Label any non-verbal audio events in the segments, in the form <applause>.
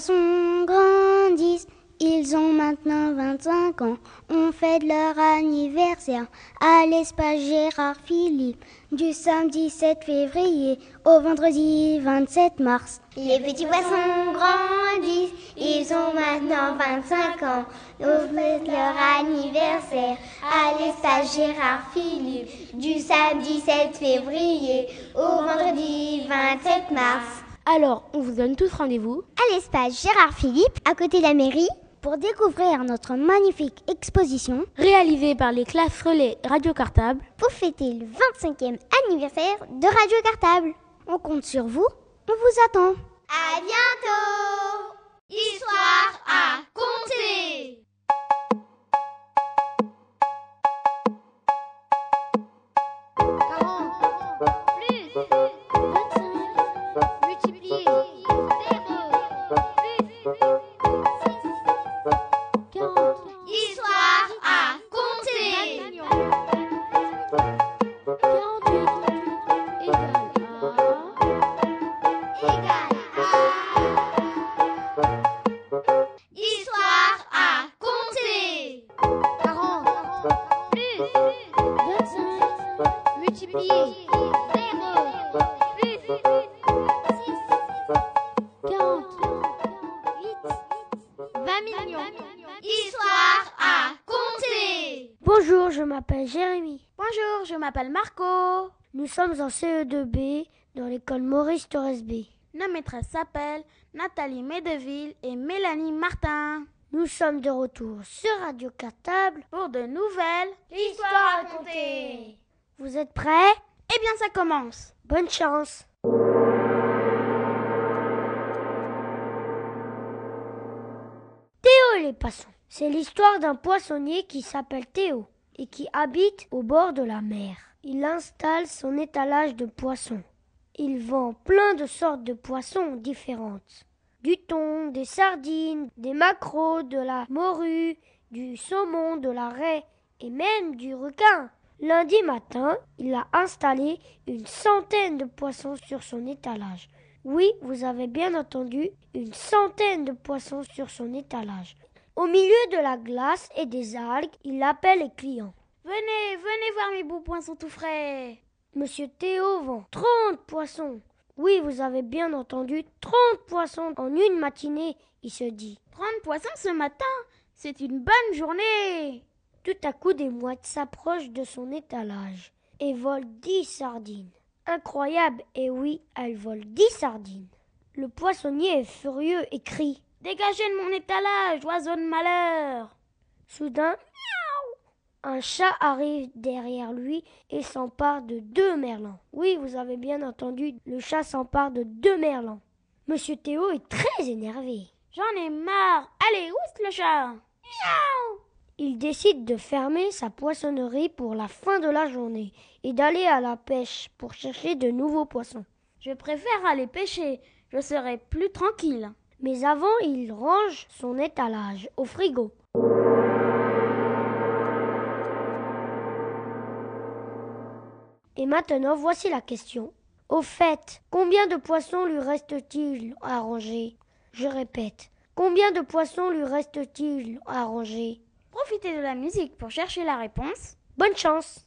poissons grandissent, ils ont maintenant 25 ans. On fête leur anniversaire à l'espace Gérard Philippe du samedi 7 février au vendredi 27 mars. Les petits poissons grandissent, ils ont maintenant 25 ans. On fête leur anniversaire à l'espace Gérard Philippe du samedi 7 février au vendredi 27 mars. Alors, on vous donne tous rendez-vous à l'espace Gérard Philippe, à côté de la mairie, pour découvrir notre magnifique exposition réalisée par les classes relais Radio Cartable pour fêter le 25e anniversaire de Radio Cartable. On compte sur vous, on vous attend. À bientôt Histoire à compter sommes en CE2B dans l'école Maurice Torres B. Nos maîtresses s'appellent Nathalie Medeville et Mélanie Martin. Nous sommes de retour sur Radio Cartable. Pour de nouvelles Histoire à compter Vous êtes prêts? Eh bien, ça commence. Bonne chance Théo et les poissons. C'est l'histoire d'un poissonnier qui s'appelle Théo et qui habite au bord de la mer. Il installe son étalage de poissons. Il vend plein de sortes de poissons différentes. Du thon, des sardines, des maquereaux, de la morue, du saumon, de la raie et même du requin. Lundi matin, il a installé une centaine de poissons sur son étalage. Oui, vous avez bien entendu, une centaine de poissons sur son étalage. Au milieu de la glace et des algues, il appelle les clients. Venez, venez voir mes beaux poissons tout frais. Monsieur Théo vend 30 poissons. Oui, vous avez bien entendu, 30 poissons en une matinée, il se dit. 30 poissons ce matin, c'est une bonne journée. Tout à coup, des mouettes s'approchent de son étalage et volent 10 sardines. Incroyable, et oui, elles volent 10 sardines. Le poissonnier est furieux et crie. Dégagez de mon étalage, oiseau de malheur. Soudain, un chat arrive derrière lui et s'empare de deux merlans. Oui, vous avez bien entendu, le chat s'empare de deux merlans. Monsieur Théo est très énervé. J'en ai marre. Allez, où est le chat? Miaou Il décide de fermer sa poissonnerie pour la fin de la journée et d'aller à la pêche pour chercher de nouveaux poissons. Je préfère aller pêcher. Je serai plus tranquille. Mais avant, il range son étalage au frigo. Et maintenant, voici la question. Au fait, combien de poissons lui reste-t-il à ranger? Je répète, combien de poissons lui reste-t-il à ranger? Profitez de la musique pour chercher la réponse. Bonne chance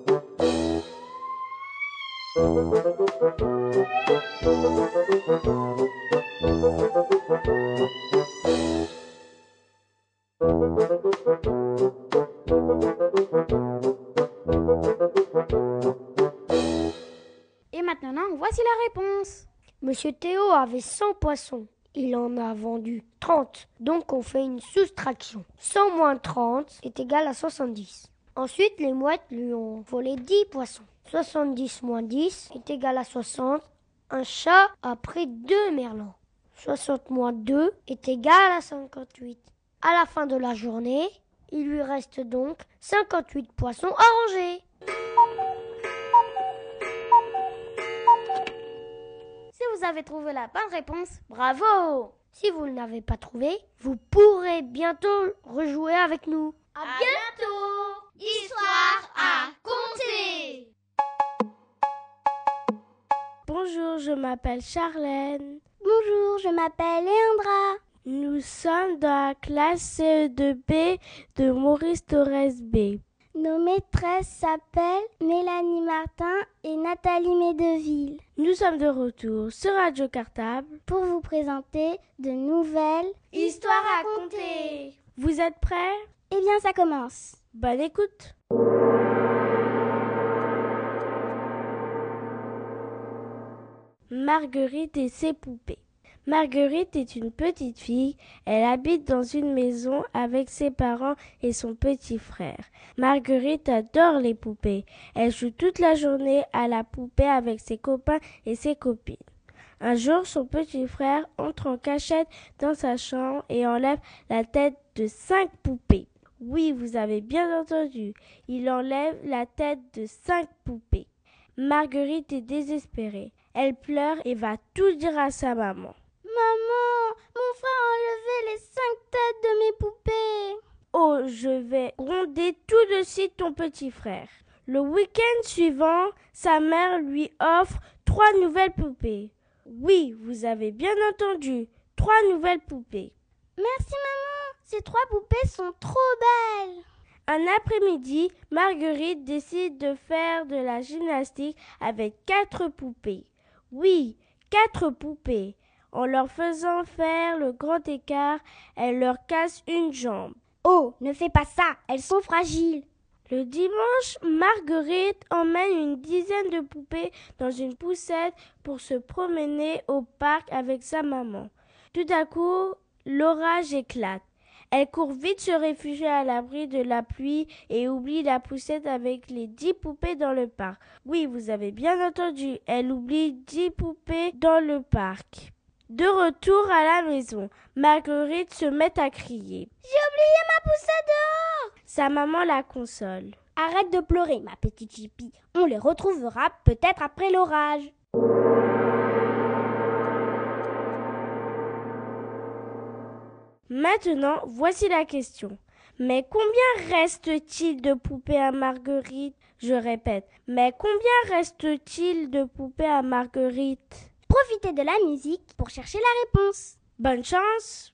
Et maintenant, voici la réponse. Monsieur Théo avait 100 poissons. Il en a vendu 30. Donc on fait une soustraction. 100 moins 30 est égal à 70. Ensuite, les mouettes lui ont volé 10 poissons. 70 moins 10 est égal à 60. Un chat a pris deux merlans. 60 moins 2 est égal à 58. À la fin de la journée, il lui reste donc 58 poissons à ranger. Si vous avez trouvé la bonne réponse, bravo Si vous ne l'avez pas trouvé, vous pourrez bientôt rejouer avec nous. À bientôt Histoire à compter Bonjour, je m'appelle Charlène. Bonjour, je m'appelle Leandra. Nous sommes dans la classe CE2B de Maurice Torres B. Nos maîtresses s'appellent Mélanie Martin et Nathalie Médeville. Nous sommes de retour sur Radio Cartable pour vous présenter de nouvelles histoires à compter. Vous êtes prêts? Eh bien, ça commence. Bonne écoute. Marguerite et ses poupées. Marguerite est une petite fille. Elle habite dans une maison avec ses parents et son petit frère. Marguerite adore les poupées. Elle joue toute la journée à la poupée avec ses copains et ses copines. Un jour, son petit frère entre en cachette dans sa chambre et enlève la tête de cinq poupées. Oui, vous avez bien entendu. Il enlève la tête de cinq poupées. Marguerite est désespérée. Elle pleure et va tout dire à sa maman. Maman, mon frère a enlevé les cinq têtes de mes poupées. Oh, je vais gronder tout de suite ton petit frère. Le week-end suivant, sa mère lui offre trois nouvelles poupées. Oui, vous avez bien entendu, trois nouvelles poupées. Merci maman, ces trois poupées sont trop belles. Un après-midi, Marguerite décide de faire de la gymnastique avec quatre poupées. Oui, quatre poupées. En leur faisant faire le grand écart, elle leur casse une jambe. Oh, ne fais pas ça, elles sont fragiles. Le dimanche, Marguerite emmène une dizaine de poupées dans une poussette pour se promener au parc avec sa maman. Tout à coup, l'orage éclate. Elle court vite se réfugier à l'abri de la pluie et oublie la poussette avec les dix poupées dans le parc. Oui, vous avez bien entendu, elle oublie dix poupées dans le parc. De retour à la maison, Marguerite se met à crier. J'ai oublié ma poussette dehors Sa maman la console. Arrête de pleurer, ma petite chipie. On les retrouvera peut-être après l'orage. Maintenant, voici la question. Mais combien reste-t-il de poupées à Marguerite? Je répète, mais combien reste-t-il de poupées à Marguerite? Profitez de la musique pour chercher la réponse. Bonne chance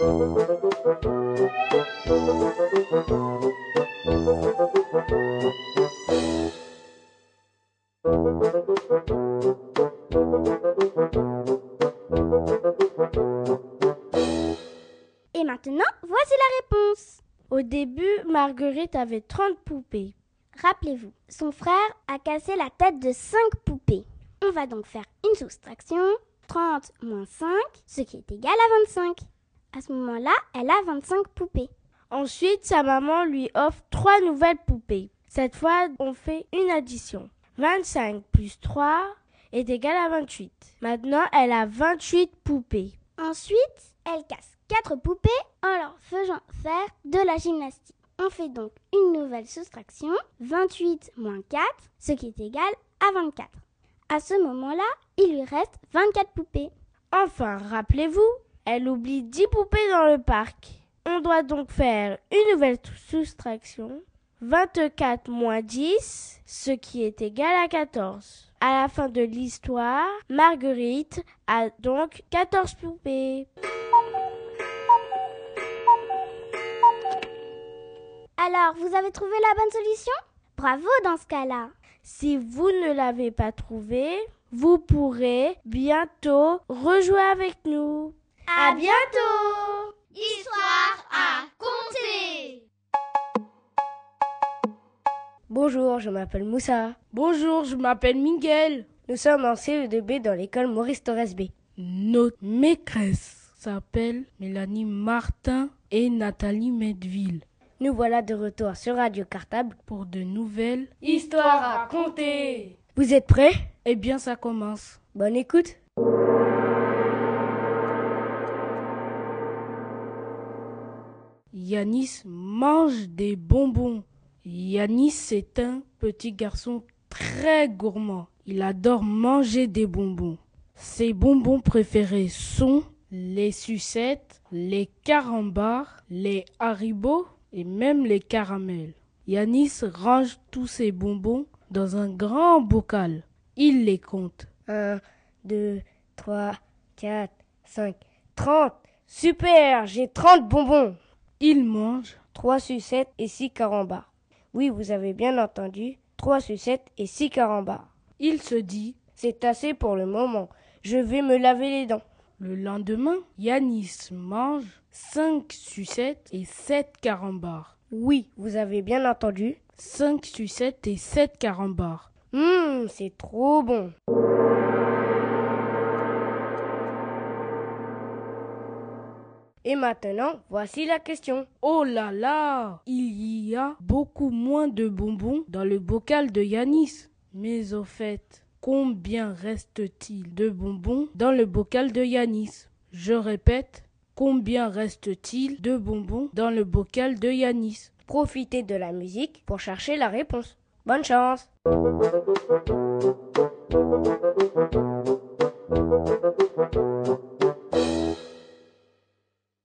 Et maintenant, voici la réponse. Au début, Marguerite avait 30 poupées. Rappelez-vous, son frère a cassé la tête de 5 poupées. On va donc faire une soustraction. 30 moins 5, ce qui est égal à 25. À ce moment-là, elle a 25 poupées. Ensuite, sa maman lui offre trois nouvelles poupées. Cette fois, on fait une addition. 25 plus 3 est égal à 28. Maintenant, elle a 28 poupées. Ensuite, elle casse 4 poupées en leur faisant faire de la gymnastique. On fait donc une nouvelle soustraction, 28 moins 4, ce qui est égal à 24. À ce moment-là, Il lui reste 24 poupées. Enfin, rappelez-vous, elle oublie 10 poupées dans le parc. On doit donc faire une nouvelle soustraction. 24 moins 10, ce qui est égal à 14. À la fin de l'histoire, Marguerite a donc 14 poupées. Alors, vous avez trouvé la bonne solution? Bravo dans ce cas-là. Si vous ne l'avez pas trouvé, vous pourrez bientôt rejouer avec nous. À bientôt Histoire à compter Bonjour, je m'appelle Moussa. Bonjour, je m'appelle Miguel. Nous sommes en CE2B dans l'école Maurice Torres B. Notre maîtresse s'appelle Mélanie Martin et Nathalie Medville. Nous voilà de retour sur Radio Cartable pour de nouvelles histoires à compter. Vous êtes prêts? Eh bien, ça commence. Bonne écoute. Yanis mange des bonbons. Yanis est un petit garçon très gourmand. Il adore manger des bonbons. Ses bonbons préférés sont les sucettes, les carambars, les haribots et même les caramels. Yanis range tous ses bonbons dans un grand bocal. Il les compte. 1, 2, 3, 4, 5, 30. Super, j'ai 30 bonbons. Il mange 3 sucettes et 6 carambars. Oui, vous avez bien entendu, 3 sucettes et 6 carambars. Il se dit C'est assez pour le moment. Je vais me laver les dents. Le lendemain, Yanis mange 5 sucettes et 7 carambars. Oui, vous avez bien entendu. 5 sucettes et 7 carambars. Hum, c'est trop bon. Et maintenant, voici la question. Oh là là Il y a beaucoup moins de bonbons dans le bocal de Yanis. Mais au fait, combien reste-t-il de bonbons dans le bocal de Yanis? Je répète, combien reste-t-il de bonbons dans le bocal de Yanis? Profitez de la musique pour chercher la réponse. Bonne chance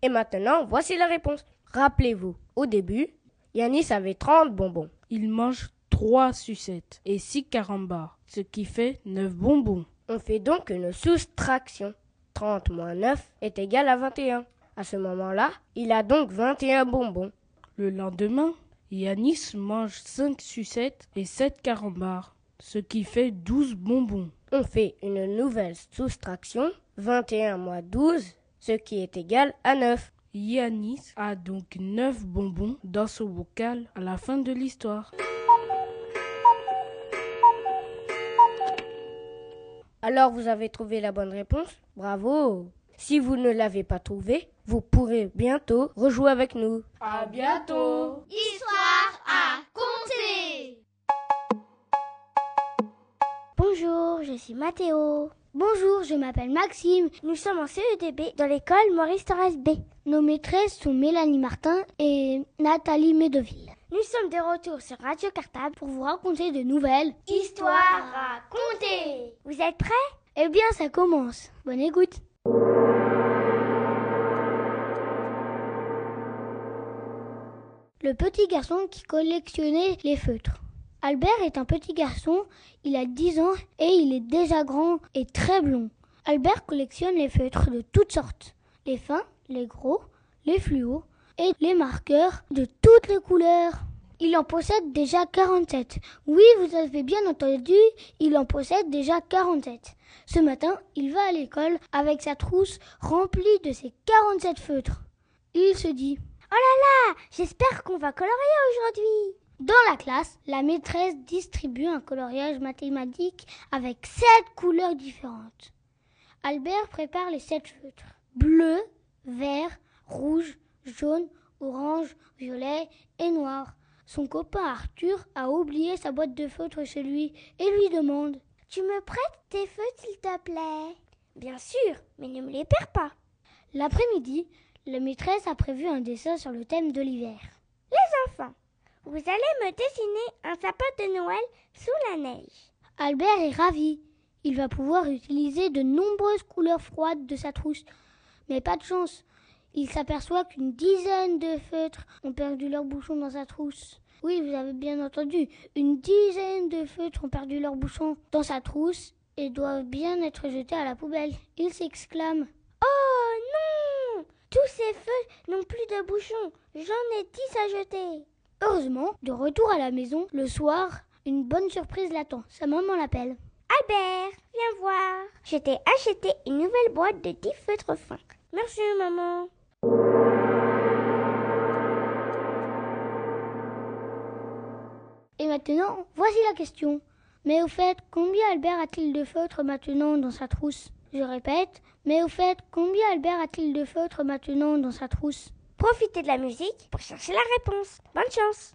Et maintenant, voici la réponse. Rappelez-vous, au début, Yanis avait 30 bonbons. Il mange 3 sucettes et 6 carambars, ce qui fait 9 bonbons. On fait donc une soustraction. 30 moins 9 est égal à 21. À ce moment-là, il a donc 21 bonbons. Le lendemain, Yanis mange 5 sucettes et 7 carambars, ce qui fait 12 bonbons. On fait une nouvelle soustraction. 21 moins 12, ce qui est égal à 9. Yanis a donc 9 bonbons dans son bocal à la fin de l'histoire. Alors vous avez trouvé la bonne réponse? Bravo Si vous ne l'avez pas trouvée, vous pourrez bientôt rejouer avec nous. À bientôt Histoire à compter Bonjour, je suis Mathéo. Bonjour, je m'appelle Maxime. Nous sommes en CEDB dans l'école Maurice Torres B. Nos maîtresses sont Mélanie Martin et Nathalie Medeville. Nous sommes de retour sur Radio Cartable pour vous raconter de nouvelles histoires à compter. Vous êtes prêts? Eh bien, ça commence. Bonne écoute. Le petit garçon qui collectionnait les feutres. Albert est un petit garçon, il a 10 ans et il est déjà grand et très blond. Albert collectionne les feutres de toutes sortes, les fins, les gros, les fluos et les marqueurs de toutes les couleurs. Il en possède déjà 47. Oui, vous avez bien entendu, il en possède déjà 47. Ce matin, il va à l'école avec sa trousse remplie de ses 47 feutres. Il se dit Oh là là, j'espère qu'on va colorier aujourd'hui. Dans la classe, la maîtresse distribue un coloriage mathématique avec sept couleurs différentes. Albert prépare les sept feutres. Bleu, vert, rouge, jaune, orange, violet et noir. Son copain Arthur a oublié sa boîte de feutres chez lui et lui demande Tu me prêtes tes feutres, s'il te plaît? Bien sûr, mais ne me les perds pas. L'après-midi, la maîtresse a prévu un dessin sur le thème de l'hiver. Les enfants, vous allez me dessiner un sapin de Noël sous la neige. Albert est ravi. Il va pouvoir utiliser de nombreuses couleurs froides de sa trousse. Mais pas de chance. Il s'aperçoit qu'une dizaine de feutres ont perdu leur bouchon dans sa trousse. Oui, vous avez bien entendu, une dizaine de feutres ont perdu leur bouchon dans sa trousse et doivent bien être jetés à la poubelle. Il s'exclame Oh non Tous ces feutres n'ont plus de bouchon. J'en ai dix à jeter. Heureusement, de retour à la maison, le soir, une bonne surprise l'attend. Sa maman l'appelle. Albert, viens voir. Je t'ai acheté une nouvelle boîte de dix feutres fins. Merci, maman. Et maintenant, voici la question. Mais au fait, combien Albert a-t-il de feutres maintenant dans sa trousse? Je répète, mais au fait, combien Albert a-t-il de feutres maintenant dans sa trousse? Profitez de la musique pour chercher la réponse. Bonne chance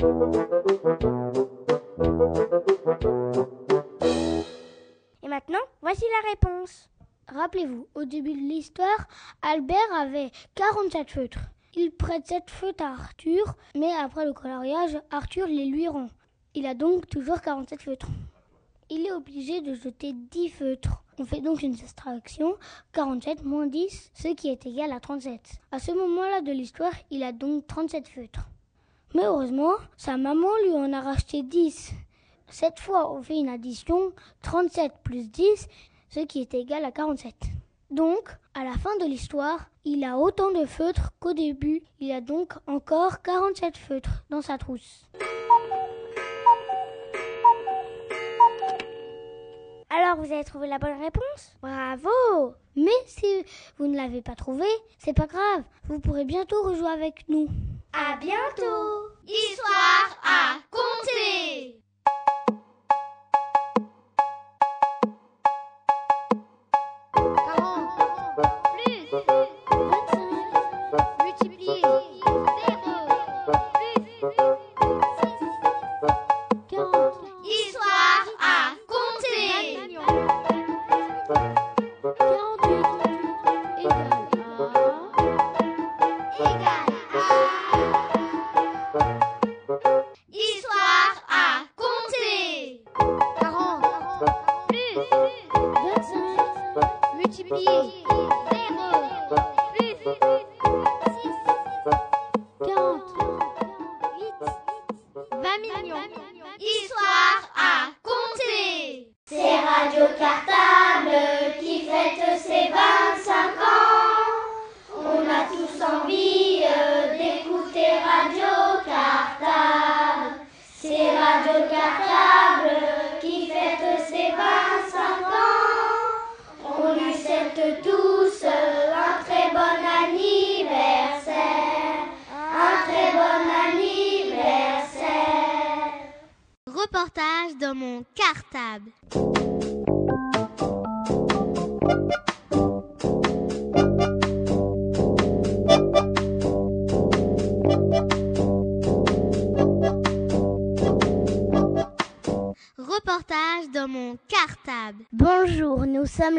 Et maintenant, voici la réponse. Rappelez-vous, au début de l'histoire, Albert avait 47 feutres. Il prête cette feutres à Arthur, mais après le coloriage, Arthur les lui rend. Il a donc toujours 47 feutres. Il est obligé de jeter 10 feutres. On fait donc une soustraction, 47 moins 10, ce qui est égal à 37. À ce moment-là de l'histoire, il a donc 37 feutres. Mais heureusement, sa maman lui en a racheté 10. Cette fois, on fait une addition, 37 plus 10, ce qui est égal à 47. Donc, à la fin de l'histoire, il a autant de feutres qu'au début. Il a donc encore 47 feutres dans sa trousse. Alors, vous avez trouvé la bonne réponse? Bravo Mais si vous ne l'avez pas trouvé, c'est pas grave. Vous pourrez bientôt rejouer avec nous. À bientôt. Histoire à compter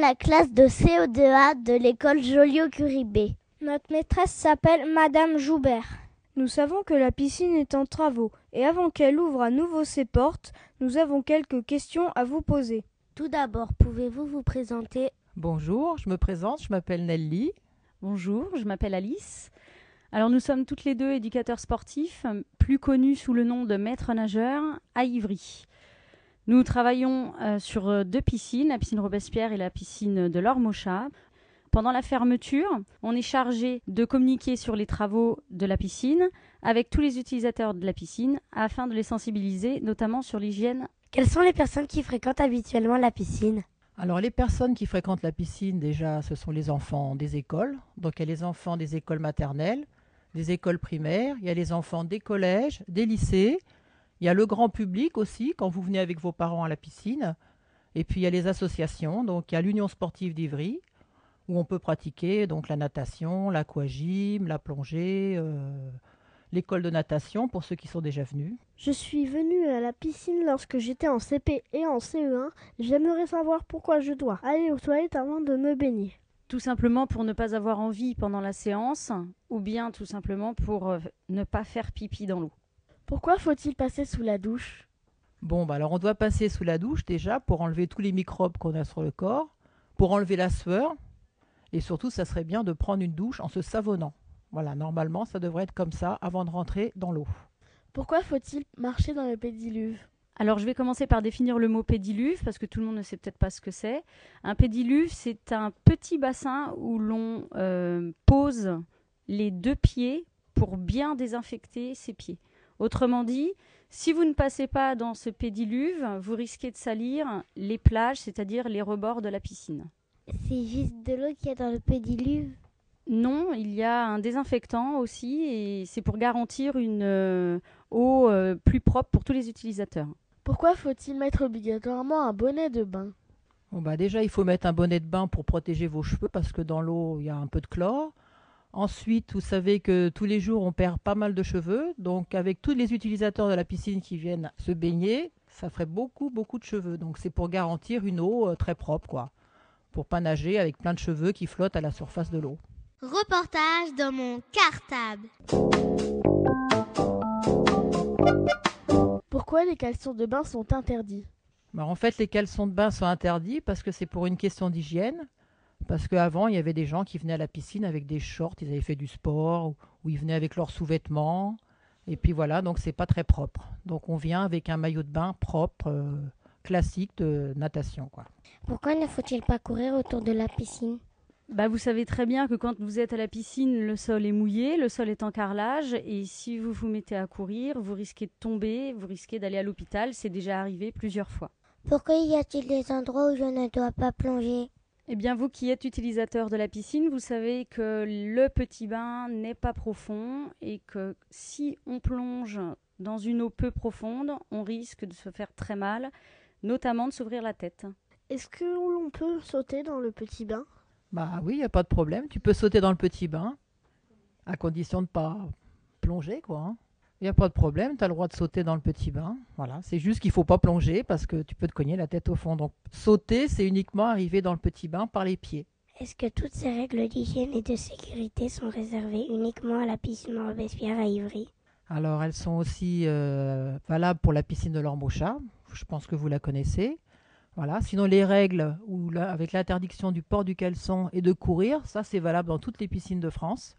la classe de CO2A de l'école Joliot-Curibé. Notre maîtresse s'appelle Madame Joubert. Nous savons que la piscine est en travaux et avant qu'elle ouvre à nouveau ses portes, nous avons quelques questions à vous poser. Tout d'abord, pouvez-vous vous présenter? Bonjour, je me présente, je m'appelle Nelly. Bonjour, je m'appelle Alice. Alors nous sommes toutes les deux éducateurs sportifs, plus connus sous le nom de maîtres nageurs à Ivry. Nous travaillons euh, sur euh, deux piscines, la piscine Robespierre et la piscine de l'Ormochat. Pendant la fermeture, on est chargé de communiquer sur les travaux de la piscine avec tous les utilisateurs de la piscine afin de les sensibiliser, notamment sur l'hygiène. Quelles sont les personnes qui fréquentent habituellement la piscine? Alors les personnes qui fréquentent la piscine, déjà, ce sont les enfants des écoles. Donc il y a les enfants des écoles maternelles, des écoles primaires, il y a les enfants des collèges, des lycées, il y a le grand public aussi, quand vous venez avec vos parents à la piscine. Et puis il y a les associations, donc il y a l'Union sportive d'Ivry, où on peut pratiquer donc la natation, l'aquagym, la plongée, euh, l'école de natation pour ceux qui sont déjà venus. Je suis venue à la piscine lorsque j'étais en CP et en CE1. J'aimerais savoir pourquoi je dois aller aux toilettes avant de me baigner. Tout simplement pour ne pas avoir envie pendant la séance, ou bien tout simplement pour euh, ne pas faire pipi dans l'eau. Pourquoi faut-il passer sous la douche? Bon, bah alors on doit passer sous la douche déjà pour enlever tous les microbes qu'on a sur le corps, pour enlever la sueur, et surtout, ça serait bien de prendre une douche en se savonnant. Voilà, normalement, ça devrait être comme ça avant de rentrer dans l'eau. Pourquoi faut-il marcher dans le pédiluve? Alors je vais commencer par définir le mot pédiluve parce que tout le monde ne sait peut-être pas ce que c'est. Un pédiluve, c'est un petit bassin où l'on euh, pose les deux pieds pour bien désinfecter ses pieds. Autrement dit, si vous ne passez pas dans ce pédiluve, vous risquez de salir les plages, c'est-à-dire les rebords de la piscine. C'est juste de l'eau qu'il y a dans le pédiluve? Non, il y a un désinfectant aussi et c'est pour garantir une euh, eau euh, plus propre pour tous les utilisateurs. Pourquoi faut-il mettre obligatoirement un bonnet de bain? Bon bah Déjà, il faut mettre un bonnet de bain pour protéger vos cheveux parce que dans l'eau, il y a un peu de chlore. Ensuite, vous savez que tous les jours, on perd pas mal de cheveux. Donc, avec tous les utilisateurs de la piscine qui viennent se baigner, ça ferait beaucoup, beaucoup de cheveux. Donc, c'est pour garantir une eau euh, très propre, quoi pour pas nager avec plein de cheveux qui flottent à la surface de l'eau. Reportage dans mon cartable. Pourquoi les caleçons de bain sont interdits? Bah, En fait, les caleçons de bain sont interdits parce que c'est pour une question d'hygiène. Parce qu'avant, il y avait des gens qui venaient à la piscine avec des shorts, ils avaient fait du sport, ou, ils venaient avec leurs sous-vêtements. Et puis voilà, donc c'est pas très propre. Donc on vient avec un maillot de bain propre, euh, classique de natation. Quoi. Pourquoi ne faut-il pas courir autour de la piscine? Bah, vous savez très bien que quand vous êtes à la piscine, le sol est mouillé, le sol est en carrelage, et si vous vous mettez à courir, vous risquez de tomber, vous risquez d'aller à l'hôpital. C'est déjà arrivé plusieurs fois. Pourquoi y a-t-il des endroits où je ne dois pas plonger? Eh bien, vous qui êtes utilisateur de la piscine, vous savez que le petit bain n'est pas profond et que si on plonge dans une eau peu profonde, on risque de se faire très mal notamment de s'ouvrir la tête. Est-ce que l'on peut sauter dans le petit bain? Bah oui, il n'y a pas de problème. Tu peux sauter dans le petit bain, à condition de ne pas plonger, quoi. Il n'y a pas de problème, tu as le droit de sauter dans le petit bain. Voilà, c'est juste qu'il ne faut pas plonger parce que tu peux te cogner la tête au fond. Donc sauter, c'est uniquement arriver dans le petit bain par les pieds. Est-ce que toutes ces règles d'hygiène et de sécurité sont réservées uniquement à la piscine Robespierre à Ivry? Alors elles sont aussi euh, valables pour la piscine de l'Ormochat, je pense que vous la connaissez. Voilà. Sinon, les règles ou avec l'interdiction du port du caleçon et de courir, ça c'est valable dans toutes les piscines de France.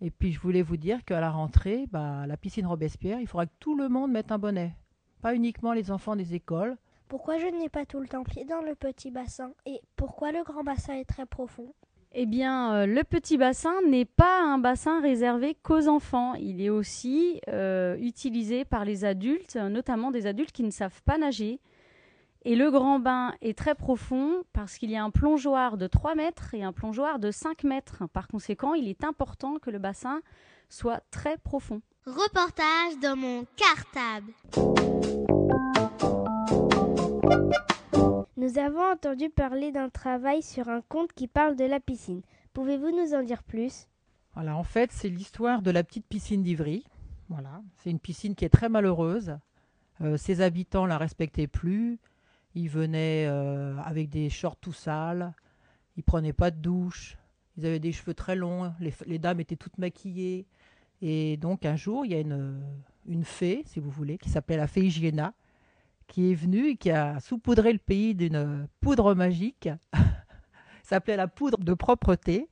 Et puis je voulais vous dire qu'à la rentrée, bah, la piscine Robespierre, il faudra que tout le monde mette un bonnet, pas uniquement les enfants des écoles. Pourquoi je n'ai pas tout le temps pied dans le petit bassin et pourquoi le grand bassin est très profond? Eh bien, euh, le petit bassin n'est pas un bassin réservé qu'aux enfants. Il est aussi euh, utilisé par les adultes, notamment des adultes qui ne savent pas nager. Et le grand bain est très profond parce qu'il y a un plongeoir de 3 mètres et un plongeoir de 5 mètres. Par conséquent, il est important que le bassin soit très profond. Reportage dans mon cartable. Nous avons entendu parler d'un travail sur un conte qui parle de la piscine. Pouvez-vous nous en dire plus? Voilà, en fait, c'est l'histoire de la petite piscine d'Ivry. Voilà, c'est une piscine qui est très malheureuse. Euh, ses habitants la respectaient plus Ils venaient euh, avec des shorts tout sales. Ils prenaient pas de douche. Ils avaient des cheveux très longs. Les, dames étaient toutes maquillées. Et donc un jour, il y a une, une fée, si vous voulez, qui s'appelait la fée Hygiéna, qui est venue et qui a saupoudré le pays d'une poudre magique. <laughs> s'appelait la poudre de propreté.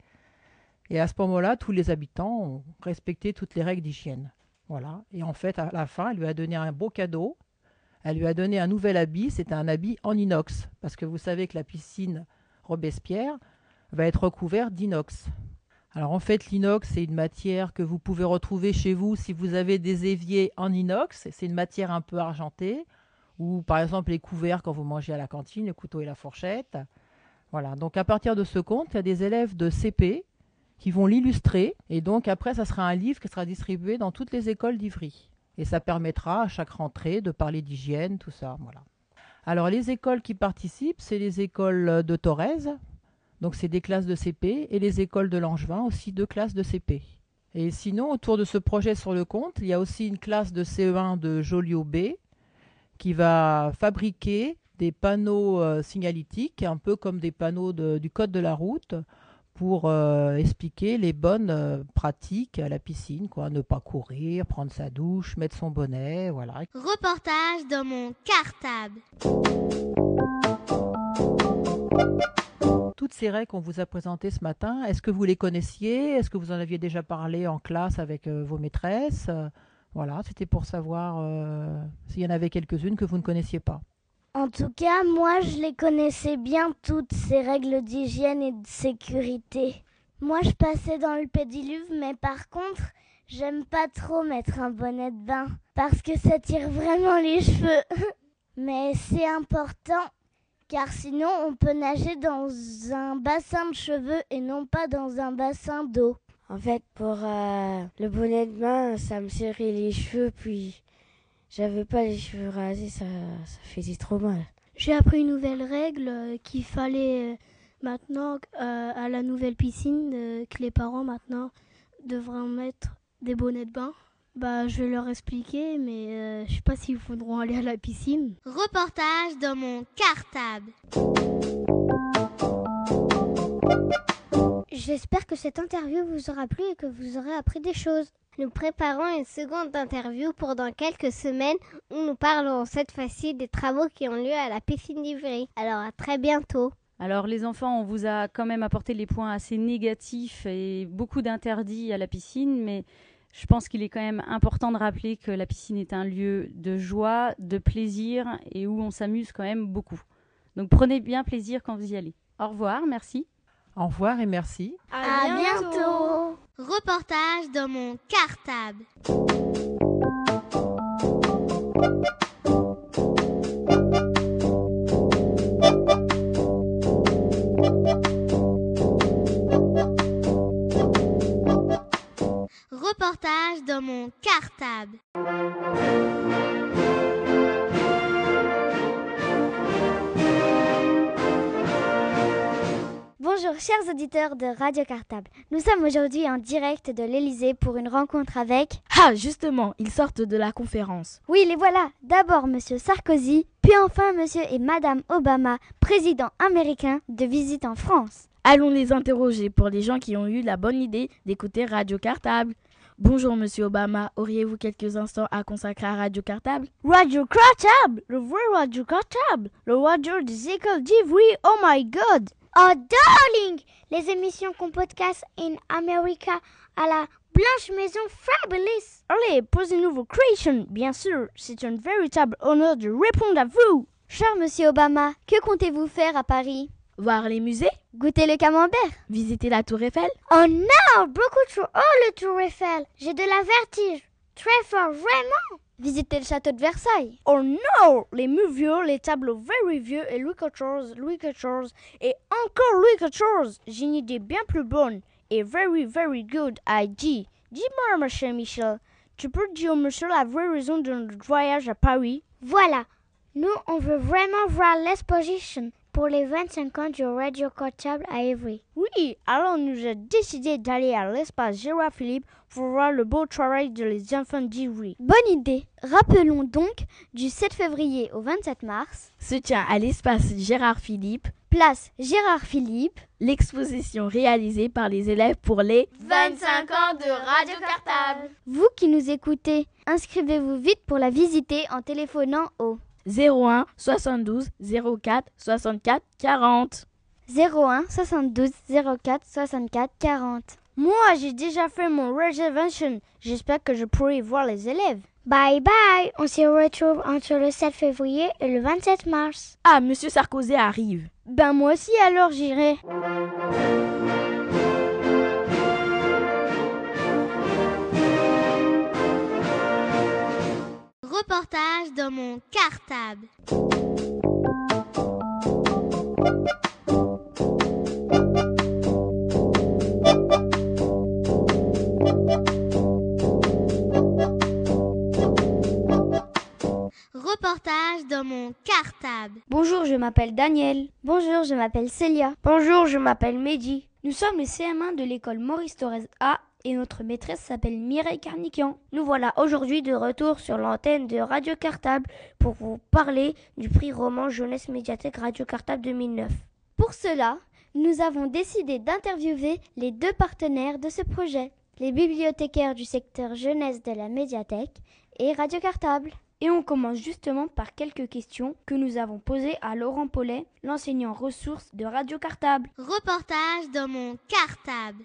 Et à ce moment-là, tous les habitants ont respecté toutes les règles d'hygiène. Voilà. Et en fait, à la fin, elle lui a donné un beau cadeau. Elle lui a donné un nouvel habit. C'était un habit en inox. Parce que vous savez que la piscine Robespierre va être recouverte d'inox. Alors en fait, l'inox, c'est une matière que vous pouvez retrouver chez vous si vous avez des éviers en inox. C'est une matière un peu argentée. Ou par exemple les couverts quand vous mangez à la cantine, le couteau et la fourchette. Voilà. Donc à partir de ce compte, il y a des élèves de CP qui vont l'illustrer. Et donc après, ça sera un livre qui sera distribué dans toutes les écoles d'Ivry. Et ça permettra à chaque rentrée de parler d'hygiène, tout ça. Voilà. Alors les écoles qui participent, c'est les écoles de Torres, donc c'est des classes de CP, et les écoles de Langevin, aussi deux classes de CP. Et sinon, autour de ce projet sur le compte, il y a aussi une classe de CE1 de Joliot B qui va fabriquer des panneaux euh, signalétiques, un peu comme des panneaux du code de la route, pour euh, expliquer les bonnes euh, pratiques à la piscine, quoi. Ne pas courir, prendre sa douche, mettre son bonnet, voilà. Reportage dans mon cartable. Toutes ces règles qu'on vous a présentées ce matin, est-ce que vous les connaissiez? Est-ce que vous en aviez déjà parlé en classe avec euh, vos maîtresses? Voilà, c'était pour savoir euh, s'il y en avait quelques-unes que vous ne connaissiez pas. En tout cas, moi, je les connaissais bien toutes ces règles d'hygiène et de sécurité. Moi, je passais dans le pédiluve, mais par contre, j'aime pas trop mettre un bonnet de bain parce que ça tire vraiment les cheveux. <laughs> mais c'est important car sinon on peut nager dans un bassin de cheveux et non pas dans un bassin d'eau. En fait, pour euh, le bonnet de bain, ça me serrait les cheveux, puis j'avais pas les cheveux rasés, ça, ça faisait trop mal. J'ai appris une nouvelle règle euh, qu'il fallait euh, maintenant euh, à la nouvelle piscine euh, que les parents maintenant devraient mettre des bonnets de bain. Bah, je vais leur expliquer, mais euh, je sais pas s'ils voudront aller à la piscine. Reportage dans mon cartable. J'espère que cette interview vous aura plu et que vous aurez appris des choses. Nous préparons une seconde interview pour dans quelques semaines où nous parlerons cette fois-ci des travaux qui ont lieu à la piscine d'Ivry. Alors à très bientôt. Alors les enfants, on vous a quand même apporté les points assez négatifs et beaucoup d'interdits à la piscine, mais je pense qu'il est quand même important de rappeler que la piscine est un lieu de joie, de plaisir et où on s'amuse quand même beaucoup. Donc prenez bien plaisir quand vous y allez. Au revoir, merci. Au revoir et merci. À, bientôt. Reportage dans mon cartable. Reportage dans mon cartable. Bonjour chers auditeurs de Radio Cartable. Nous sommes aujourd'hui en direct de l'Elysée pour une rencontre avec... Ah, justement, ils sortent de la conférence. Oui, les voilà. D'abord Monsieur Sarkozy, puis enfin Monsieur et Madame Obama, président américain de visite en France. Allons les interroger pour les gens qui ont eu la bonne idée d'écouter Radio Cartable. Bonjour Monsieur Obama, auriez-vous quelques instants à consacrer à Radio Cartable? Radio Cartable Le vrai Radio Cartable Le radio des écoles d'Ivry, oh my god Oh darling! Les émissions qu'on podcast in America à la Blanche Maison Fabulous. Allez, posez-nous vos questions, bien sûr, c'est un véritable honneur de répondre à vous. Cher Monsieur Obama, que comptez-vous faire à Paris? Voir les musées? Goûter le camembert? Visiter la Tour Eiffel? Oh non! Beaucoup trop haut le Tour Eiffel! J'ai de la vertige! Très fort, vraiment Visiter le château de Versailles. Oh non Les murs vieux, les tableaux very vieux et Louis XIV, Louis XIV et encore Louis XIV J'ai une idée bien plus bonne et very very good idea. Dis-moi, monsieur Michel, tu peux dire au monsieur la vraie raison de notre voyage à Paris? Voilà. Nous, on veut vraiment voir l'exposition. Pour les 25 ans du Radio Cartable à Évry. Oui, alors nous avons décidé d'aller à l'espace Gérard Philippe pour voir le beau travail de les enfants d'Ivry. Bonne idée. Rappelons donc du 7 février au 27 mars. Se tient à l'espace Gérard Philippe. Place Gérard Philippe. L'exposition réalisée par les élèves pour les 25 ans de Radio Cartable. Vous qui nous écoutez, inscrivez-vous vite pour la visiter en téléphonant au 01 72 04 64 40. 01 72 04 64 40. Moi, j'ai déjà fait mon reservation. J'espère que je pourrai voir les élèves. Bye bye On se retrouve entre le 7 février et le 27 mars. Ah, Monsieur Sarkozy arrive. Ben moi aussi alors j'irai. Reportage dans mon cartable. M'appelle Daniel. Bonjour, je m'appelle Célia. Bonjour, je m'appelle Mehdi. Nous sommes les CM1 de l'école Maurice Torres A et notre maîtresse s'appelle Mireille Carniquian. Nous voilà aujourd'hui de retour sur l'antenne de Radio Cartable pour vous parler du prix roman Jeunesse Médiathèque Radio Cartable 2009. Pour cela, nous avons décidé d'interviewer les deux partenaires de ce projet, les bibliothécaires du secteur jeunesse de la médiathèque et Radio Cartable. Et on commence justement par quelques questions que nous avons posées à Laurent Paulet, l'enseignant ressource de Radio Cartable. Reportage dans mon cartable.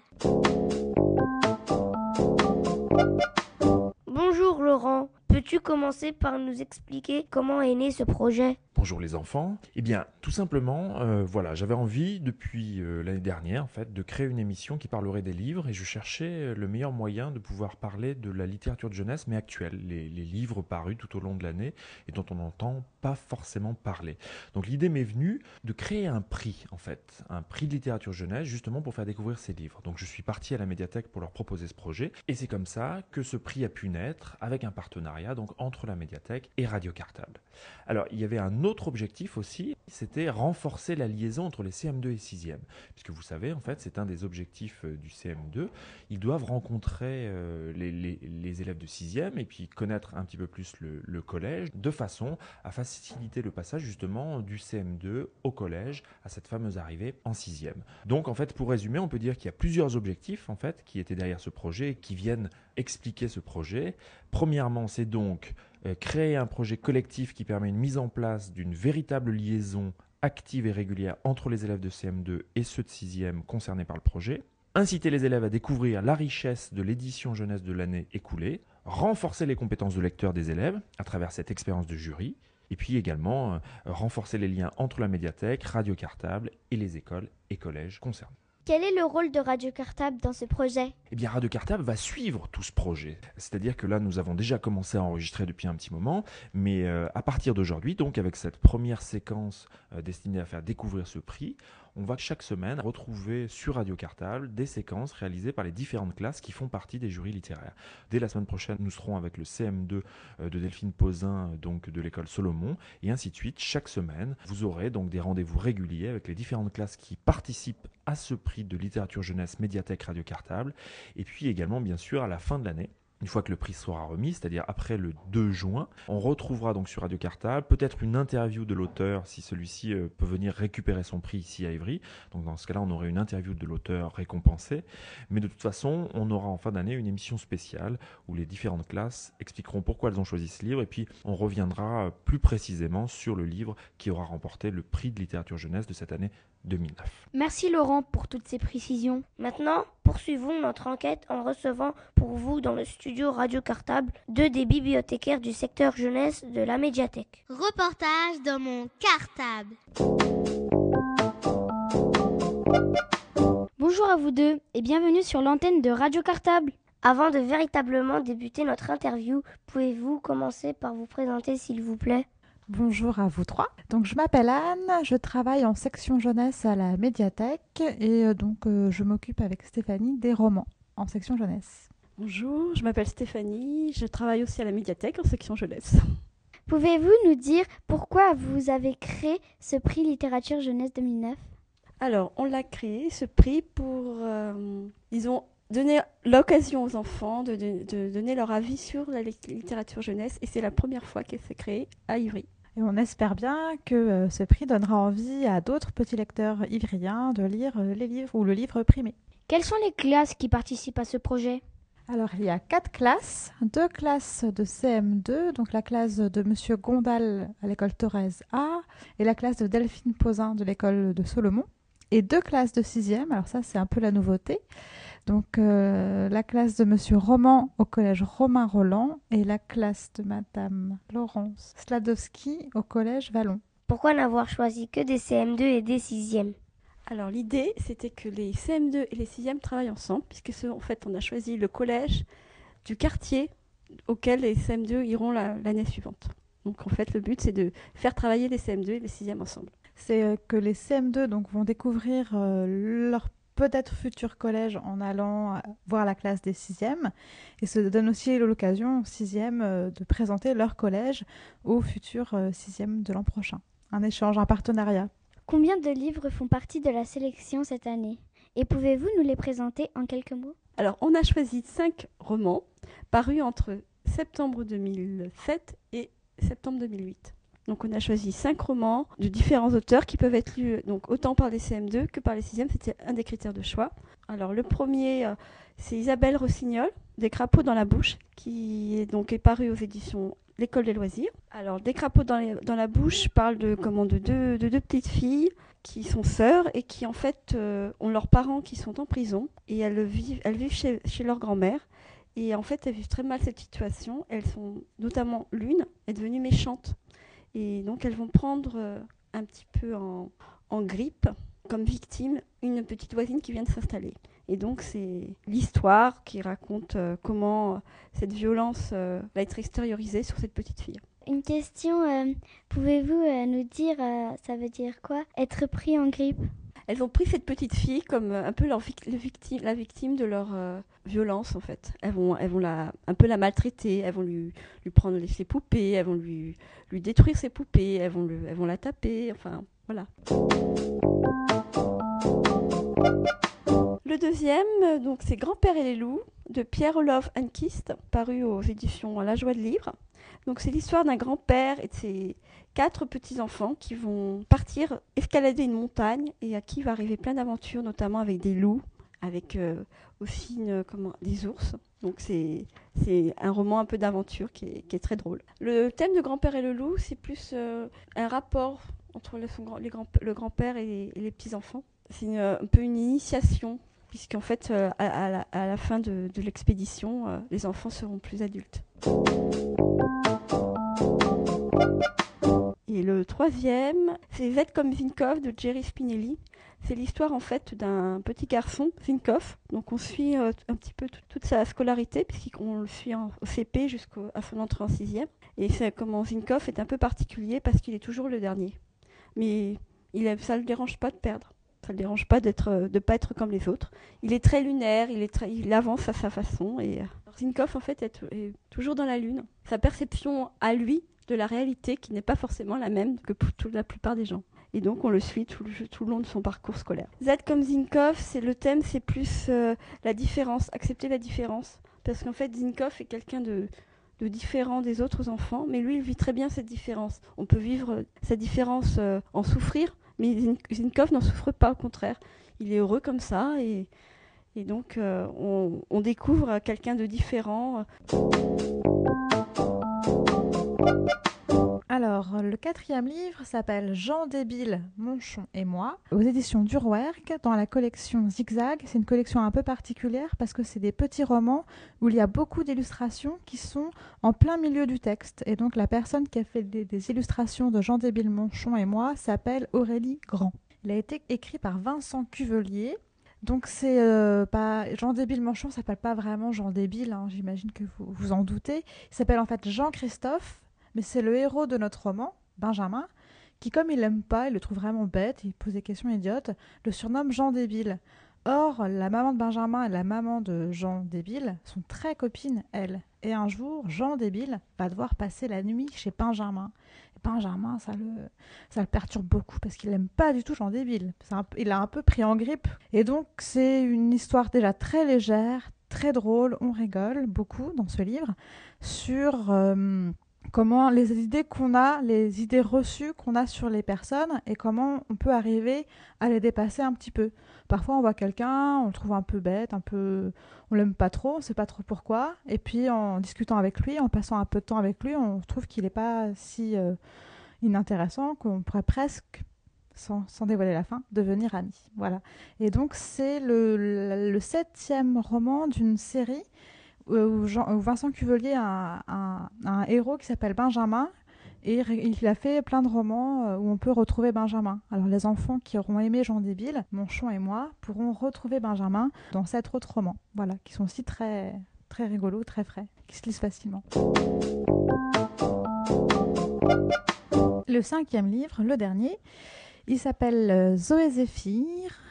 Bonjour Laurent, peux-tu commencer par nous expliquer comment est né ce projet? Bonjour les enfants. Eh bien, tout simplement, euh, voilà, j'avais envie depuis euh, l'année dernière, en fait, de créer une émission qui parlerait des livres et je cherchais euh, le meilleur moyen de pouvoir parler de la littérature de jeunesse, mais actuelle, les, les livres parus tout au long de l'année et dont on n'entend pas forcément parler. Donc l'idée m'est venue de créer un prix, en fait, un prix de littérature jeunesse, justement pour faire découvrir ces livres. Donc je suis parti à la médiathèque pour leur proposer ce projet et c'est comme ça que ce prix a pu naître avec un partenariat donc entre la médiathèque et Radio Cartable. Alors il y avait un autre objectif aussi, c'était renforcer la liaison entre les CM2 et 6e. Puisque vous savez, en fait, c'est un des objectifs du CM2. Ils doivent rencontrer euh, les, élèves de 6e et puis connaître un petit peu plus le, le, collège, de façon à faciliter le passage justement du CM2 au collège, à cette fameuse arrivée en 6e. Donc en fait, pour résumer, on peut dire qu'il y a plusieurs objectifs en fait qui étaient derrière ce projet et qui viennent expliquer ce projet. Premièrement, c'est donc créer un projet collectif qui permet une mise en place d'une véritable liaison active et régulière entre les élèves de CM2 et ceux de 6e concernés par le projet, inciter les élèves à découvrir la richesse de l'édition jeunesse de l'année écoulée, renforcer les compétences de lecteur des élèves à travers cette expérience de jury, et puis également euh, renforcer les liens entre la médiathèque, Radio Cartable et les écoles et collèges concernés. Quel est le rôle de Radio Cartable dans ce projet? Eh bien, Radio Cartable va suivre tout ce projet. C'est-à-dire que là, nous avons déjà commencé à enregistrer depuis un petit moment, mais euh, à partir d'aujourd'hui, donc avec cette première séquence euh, destinée à faire découvrir ce prix, on va chaque semaine retrouver sur Radio Cartable des séquences réalisées par les différentes classes qui font partie des jurys littéraires. Dès la semaine prochaine, nous serons avec le CM2 euh, de Delphine Posin, donc de l'école Solomon, et ainsi de suite. Chaque semaine, vous aurez donc des rendez-vous réguliers avec les différentes classes qui participent à ce prix de littérature jeunesse médiathèque Radio Cartable, et puis également, bien sûr, à la fin de l'année, une fois que le prix sera remis, c'est-à-dire après le 2 juin, on retrouvera donc sur Radio Cartable peut-être une interview de l'auteur si celui-ci euh, peut venir récupérer son prix ici à Ivry. Donc dans ce cas-là, on aurait une interview de l'auteur récompensé. Mais de toute façon, on aura en fin d'année une émission spéciale où les différentes classes expliqueront pourquoi elles ont choisi ce livre et puis on reviendra plus précisément sur le livre qui aura remporté le prix de littérature jeunesse de cette année 2009. Merci Laurent pour toutes ces précisions. Maintenant, poursuivons notre enquête en recevant pour vous dans le studio Radio Cartable deux des bibliothécaires du secteur jeunesse de la médiathèque. Reportage dans mon cartable. Bonjour à vous deux et bienvenue sur l'antenne de Radio Cartable. Avant de véritablement débuter notre interview, pouvez-vous commencer par vous présenter s'il vous plaît? Bonjour à vous trois. Donc je m'appelle Anne, je travaille en section jeunesse à la médiathèque et donc euh, je m'occupe avec Stéphanie des romans en section jeunesse. Bonjour, je m'appelle Stéphanie, je travaille aussi à la médiathèque en section jeunesse. Pouvez-vous nous dire pourquoi vous avez créé ce prix littérature jeunesse 2009 Alors, on l'a créé, ce prix, pour, euh, disons, donner l'occasion aux enfants de, de, donner leur avis sur la littérature jeunesse. Et c'est la première fois qu'elle s'est créée à Ivry. Et on espère bien que euh, ce prix donnera envie à d'autres petits lecteurs ivriens de lire euh, les livres ou le livre primé. Quelles sont les classes qui participent à ce projet? Alors, il y a quatre classes, deux classes de CM2, donc la classe de Monsieur Gondal à l'école Thorez A et la classe de Delphine Posin de l'école de Solomon, et deux classes de sixième, alors ça c'est un peu la nouveauté, donc euh, la classe de Monsieur Roman au collège Romain Roland et la classe de Madame Laurence Sladowski au collège Vallon. Pourquoi n'avoir choisi que des CM2 et des sixièmes? Alors l'idée, c'était que les CM2 et les 6e travaillent ensemble, puisque en fait, on a choisi le collège du quartier auquel les CM2 iront l'année suivante. Donc en fait, le but, c'est de faire travailler les CM2 et les 6e ensemble. C'est euh, que les CM2 donc, vont découvrir euh, leur peut-être futur collège en allant euh, voir la classe des 6e et se donne aussi l'occasion aux 6e de présenter leur collège aux futurs 6e de l'an prochain. Un échange, un partenariat. Combien de livres font partie de la sélection cette année? Et pouvez-vous nous les présenter en quelques mots? Alors, on a choisi cinq romans parus entre septembre 2007 et septembre 2008. Donc on a choisi cinq romans de différents auteurs qui peuvent être lus donc autant par les CM2 que par les 6e, c'était un des critères de choix. Alors le premier euh, c'est Isabelle Rossignol, Des crapauds dans la bouche, qui est donc est paru aux éditions l'école des loisirs. Alors, Des crapauds dans, dans la bouche parle de, comment, de, deux, de deux petites filles qui sont sœurs et qui en fait euh, ont leurs parents qui sont en prison et elles vivent, elles vivent chez, chez leur grand-mère. Et en fait, elles vivent très mal cette situation. Elles sont notamment l'une est devenue méchante. Et donc, elles vont prendre euh, un petit peu en, grippe comme victime une petite voisine qui vient de s'installer. Et donc c'est l'histoire qui raconte euh, comment euh, cette violence va être extériorisée sur cette petite fille. Une question, pouvez-vous nous dire, ça veut dire quoi, être pris en grippe? Elles ont pris cette petite fille comme un peu la victime de leur violence en fait. Elles vont, elles vont la, un peu la maltraiter, elles vont lui, lui prendre ses poupées, elles vont lui, lui détruire ses poupées, elles vont, elles vont la taper, enfin voilà. Le deuxième, euh, donc, c'est Grand-père et les loups de Pierre-Olof Ankist, paru aux éditions La Joie de Livre. Donc, c'est l'histoire d'un grand-père et de ses quatre petits-enfants qui vont partir escalader une montagne et à qui va arriver plein d'aventures, notamment avec des loups, avec euh, aussi comment, des ours. Donc, c'est un roman un peu d'aventure qui est, très drôle. Le thème de Grand-père et le loup, c'est plus euh, un rapport entre le, le grand-père et, les petits-enfants. C'est un peu une initiation puisqu'en fait, euh, à, la, fin de, l'expédition, euh, les enfants seront plus adultes. Et le troisième, c'est Z comme Zinkov de Jerry Spinelli. C'est l'histoire en fait d'un petit garçon, Zinkov. Donc on suit euh, un petit peu toute sa scolarité, puisqu'on le suit au CP jusqu'à son entrée en sixième. Et c'est comment Zinkov est un peu particulier parce qu'il est toujours le dernier. Mais ça ne le dérange pas de perdre. Ça ne le dérange pas d'être, euh, de pas être comme les autres. Il est très lunaire, il, avance à sa façon. Et euh, Zinkov, en fait, est, toujours dans la lune. Sa perception à lui de la réalité qui n'est pas forcément la même que pour la plupart des gens. Et donc on le suit tout le, long de son parcours scolaire. Z comme Zinkov, c'est le thème, c'est plus euh, la différence, accepter la différence. Parce qu'en fait, Zinkov est quelqu'un de, de différent des autres enfants, mais lui, il vit très bien cette différence. On peut vivre cette différence, en souffrir, mais Zinkov n'en souffre pas, au contraire. Il est heureux comme ça et, donc euh, on, découvre quelqu'un de différent. Alors, le quatrième livre s'appelle Jean débile, Monchon et moi, aux éditions d'Urwerk, dans la collection Zigzag. C'est une collection un peu particulière parce que c'est des petits romans où il y a beaucoup d'illustrations qui sont en plein milieu du texte. Et donc, la personne qui a fait des, illustrations de Jean débile, Monchon et moi s'appelle Aurélie Grand. Il a été écrit par Vincent Cuvelier. Donc c'est euh, pas Jean Débile Manchon s'appelle pas vraiment Jean Débile, hein, j'imagine que vous vous en doutez. Il s'appelle en fait Jean Christophe mais c'est le héros de notre roman, Benjamin, qui, comme il l'aime pas, il le trouve vraiment bête, il pose des questions idiotes, le surnomme Jean débile. Or, la maman de Benjamin et la maman de Jean Débile sont très copines, elles. Et un jour, Jean Débile va devoir passer la nuit chez Benjamin. Et Benjamin, ça le, ça le perturbe beaucoup parce qu'il n'aime pas du tout Jean Débile. il a un peu pris en grippe. Et donc, c'est une histoire déjà très légère, très drôle. On rigole beaucoup dans ce livre sur. Euh, comment les idées qu'on a, les idées reçues qu'on a sur les personnes et comment on peut arriver à les dépasser un petit peu. Parfois, on voit quelqu'un, on le trouve un peu bête, un peu, on l'aime pas trop, on sait pas trop pourquoi, et puis en discutant avec lui, en passant un peu de temps avec lui, on trouve qu'il n'est pas si euh, inintéressant qu'on pourrait presque sans, dévoiler la fin, devenir amis. Voilà. Et donc, c'est le, le, septième roman d'une série où, Vincent Cuvelier a un, héros qui s'appelle Benjamin. Et il a fait plein de romans euh, où on peut retrouver Benjamin. Alors les enfants qui auront aimé Jean Débile, Monchon et moi, pourront retrouver Benjamin dans sept autres romans. Voilà, qui sont aussi très, très rigolos, très frais, qui se lisent facilement. Le cinquième livre, le dernier, il s'appelle euh, Zoé Zéphyr euh,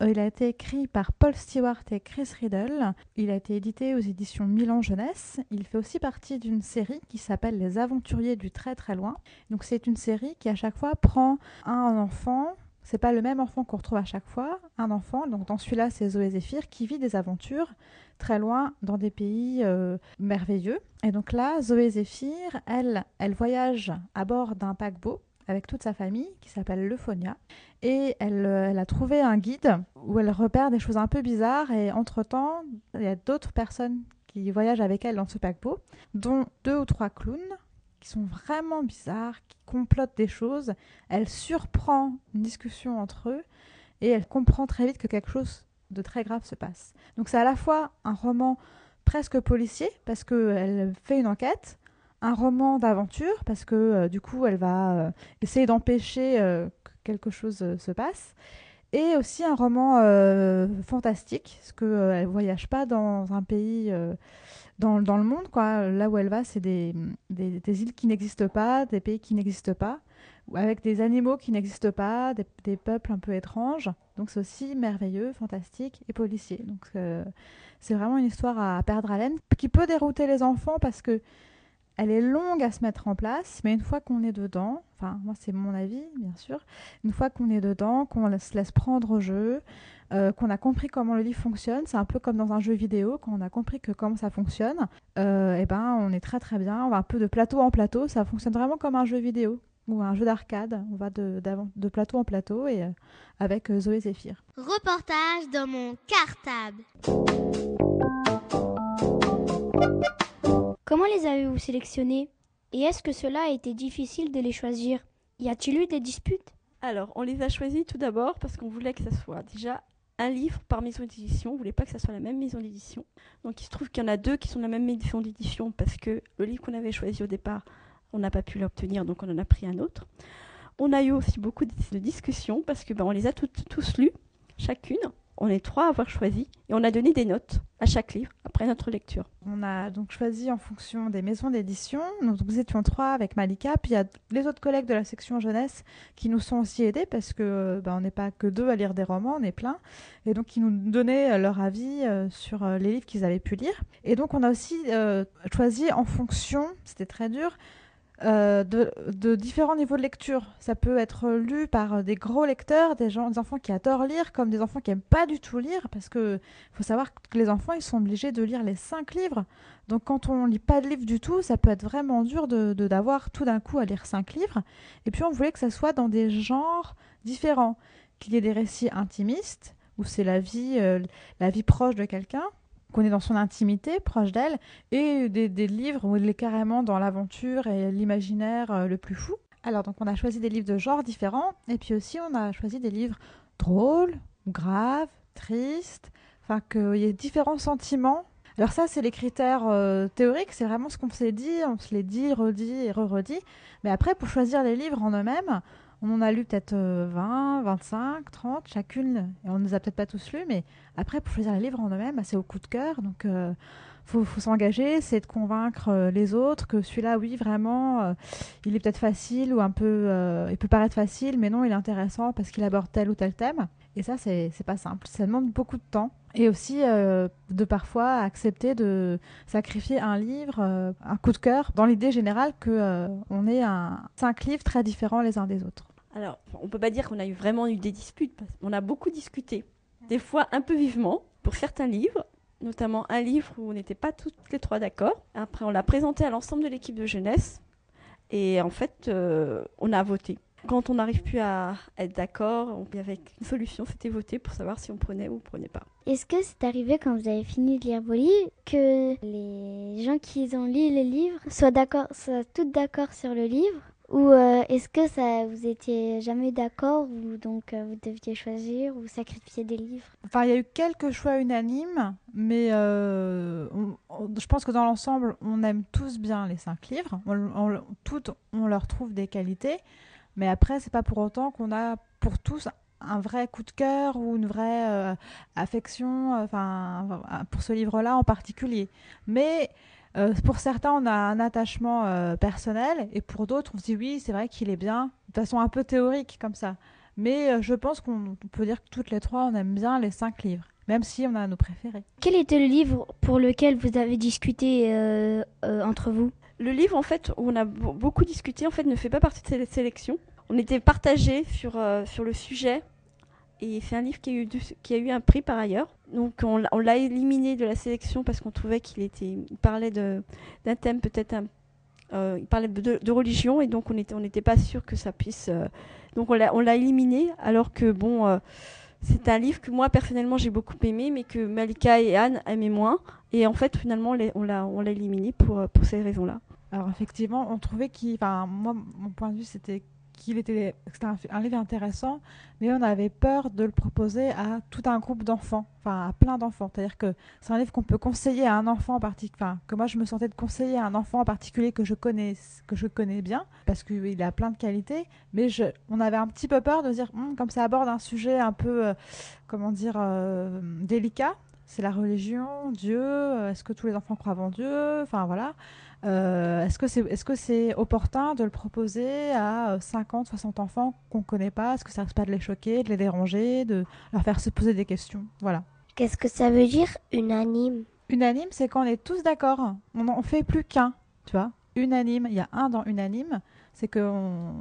il a été écrit par Paul Stewart et Chris Riddle. Il a été édité aux éditions Milan Jeunesse. Il fait aussi partie d'une série qui s'appelle Les Aventuriers du très très loin. Donc c'est une série qui à chaque fois prend un enfant c'est pas le même enfant qu'on retrouve à chaque fois, un enfant, donc dans celui-là c'est Zoé Zéphyr, qui vit des aventures très loin dans des pays euh, merveilleux. Et donc là, Zoé Zéphyr, elle, elle voyage à bord d'un paquebot avec toute sa famille qui s'appelle Leuphonia. Et elle, euh, elle, a trouvé un guide où elle repère des choses un peu bizarres. Et entre-temps, il y a d'autres personnes qui voyagent avec elle dans ce paquebot, dont deux ou trois clowns qui sont vraiment bizarres, qui complotent des choses. Elle surprend une discussion entre eux et elle comprend très vite que quelque chose de très grave se passe. Donc c'est à la fois un roman presque policier parce qu'elle fait une enquête, un roman d'aventure parce que euh, du coup elle va euh, essayer d'empêcher euh, que quelque chose se passe. Et aussi un roman fantastique parce qu'elle ne voyage pas dans un pays dans, dans, le monde quoi. Là où elle va c'est des, des, des, îles qui n'existent pas des pays qui n'existent pas avec des animaux qui n'existent pas des, des, peuples un peu étranges. Donc c'est aussi merveilleux fantastique et policier. Donc c'est vraiment une histoire à perdre haleine qui peut dérouter les enfants parce que elle est longue à se mettre en place, mais une fois qu'on est dedans, enfin moi c'est mon avis bien sûr, une fois qu'on est dedans, qu'on se laisse prendre au jeu, euh, qu'on a compris comment le livre fonctionne, c'est un peu comme dans un jeu vidéo, quand on a compris que comment ça fonctionne, et euh, eh ben on est très très bien, on va un peu de plateau en plateau, ça fonctionne vraiment comme un jeu vidéo ou un jeu d'arcade, on va de, de, plateau en plateau et euh, avec Zoé Zéphyr. Reportage dans mon cartable. Comment les avez-vous sélectionnés? Et est-ce que cela a été difficile de les choisir? Y a-t-il eu des disputes? Alors, on les a choisis tout d'abord parce qu'on voulait que ça soit déjà un livre par maison d'édition. On voulait pas que ça soit la même maison d'édition. Donc, il se trouve qu'il y en a deux qui sont de la même maison d'édition parce que le livre qu'on avait choisi au départ, on n'a pas pu l'obtenir, donc on en a pris un autre. On a eu aussi beaucoup de discussions parce que ben, on les a tous lus, chacune on est trois à avoir choisi et on a donné des notes à chaque livre après notre lecture. On a donc choisi en fonction des maisons d'édition. Nous, étions trois avec Malika, puis il y a les autres collègues de la section jeunesse qui nous sont aussi aidés parce que ben, on n'est pas que deux à lire des romans, on est plein, et donc qui nous donnaient euh, leur avis euh, sur euh, les livres qu'ils avaient pu lire. Et donc on a aussi choisi en fonction, c'était très dur, euh, de, différents niveaux de lecture. Ça peut être lu par des gros lecteurs, des, gens, des enfants qui adorent lire, comme des enfants qui n'aiment pas du tout lire, parce que faut savoir que les enfants, ils sont obligés de lire les cinq livres. Donc quand on lit pas de livres du tout, ça peut être vraiment dur de d'avoir tout d'un coup à lire cinq livres. Et puis on voulait que ça soit dans des genres différents, qu'il y ait des récits intimistes, où c'est la vie, euh, la vie proche de quelqu'un, qu'on est dans son intimité, proche d'elle, et des, livres où il est carrément dans l'aventure et l'imaginaire euh, le plus fou. Alors donc on a choisi des livres de genres différents, et puis aussi on a choisi des livres drôles, graves, tristes, enfin qu'il y ait différents sentiments. Alors ça c'est les critères euh, théoriques, c'est vraiment ce qu'on s'est dit, on se les dit, redit et re-redit. Mais après pour choisir les livres en eux-mêmes, on en a lu peut-être 20, 25, 30 chacune, et on ne les a peut-être pas tous lus, mais après, pour choisir les livres en eux-mêmes, bah, c'est au coup de cœur. Donc, il euh, faut, s'engager, c'est de convaincre euh, les autres que celui-là, oui, vraiment, euh, il est peut-être facile ou un peu. il peut paraître facile, mais non, il est intéressant parce qu'il aborde tel ou tel thème. Et ça, c'est pas simple. Ça demande beaucoup de temps. Et aussi euh, de parfois accepter de sacrifier un livre, euh, un coup de cœur, dans l'idée générale qu'on euh, on ait un, cinq livres très différents les uns des autres. Alors, on peut pas dire qu'on a eu vraiment eu des disputes. Parce on a beaucoup discuté. Des fois un peu vivement pour certains livres, notamment un livre où on n'était pas toutes les trois d'accord. Après, on l'a présenté à l'ensemble de l'équipe de jeunesse. Et en fait, on a voté. Quand on n'arrive plus à être d'accord, avait une solution, c'était voter pour savoir si on prenait ou on prenait pas. Est-ce que c'est arrivé quand vous avez fini de lire vos livres que les gens qui ont lu les livres soient d'accord, soient toutes d'accord sur le livre? Ou euh, est-ce que ça vous étiez jamais d'accord ou donc euh, vous deviez choisir ou sacrifier des livres? Enfin, il y a eu quelques choix unanimes, mais euh, je pense que dans l'ensemble, on aime tous bien les cinq livres. On, toutes, on leur trouve des qualités. Mais après, c'est pas pour autant qu'on a pour tous un vrai coup de cœur ou une vraie euh, affection euh, enfin, pour ce livre-là en particulier. Mais euh, pour certains, on a un attachement personnel et pour d'autres, on se dit oui, c'est vrai qu'il est bien, de façon un peu théorique comme ça. Mais je pense qu'on peut dire que toutes les trois, on aime bien les cinq livres, même si on a nos préférés. Quel était le livre pour lequel vous avez discuté entre vous? Le livre, en fait, où on a beaucoup discuté, en fait, ne fait pas partie de cette sélection. On était partagés sur, euh, sur le sujet. Et c'est un livre qui a, eu qui a eu un prix par ailleurs. Donc on, l'a éliminé de la sélection parce qu'on trouvait qu'il était, il parlait d'un thème peut-être euh, il parlait de, religion et donc on n'était on n'était pas sûr que ça puisse. Euh, donc on l'a, éliminé alors que bon, c'est un livre que moi personnellement j'ai beaucoup aimé mais que Malika et Anne aimaient moins. Et en fait finalement on l'a, on l'a éliminé pour, pour ces raisons-là. Alors effectivement, on trouvait qu'il, enfin moi, mon point de vue, c'était qu'il était, un, livre intéressant, mais on avait peur de le proposer à tout un groupe d'enfants, enfin à plein d'enfants. C'est-à-dire que c'est un livre qu'on peut conseiller à un enfant en particulier, que moi je me sentais de conseiller à un enfant en particulier que je connais, que je connais bien, parce qu'il a plein de qualités, mais je, on avait un petit peu peur de dire, hum, comme ça aborde un sujet un peu, euh, comment dire, euh, délicat, c'est la religion, Dieu, euh, est-ce que tous les enfants croient en Dieu, enfin voilà. Euh, est-ce que c'est est -ce c'est opportun de le proposer à 50, euh, 60 enfants qu'on ne connaît pas? Est-ce que ça risque pas de les choquer, de les déranger, de leur faire se poser des questions? Voilà. Qu'est-ce que ça veut dire unanime? Unanime, c'est quand on est tous d'accord. On n'en fait plus qu'un, tu vois? Unanime, il y a un dans unanime, c'est qu'on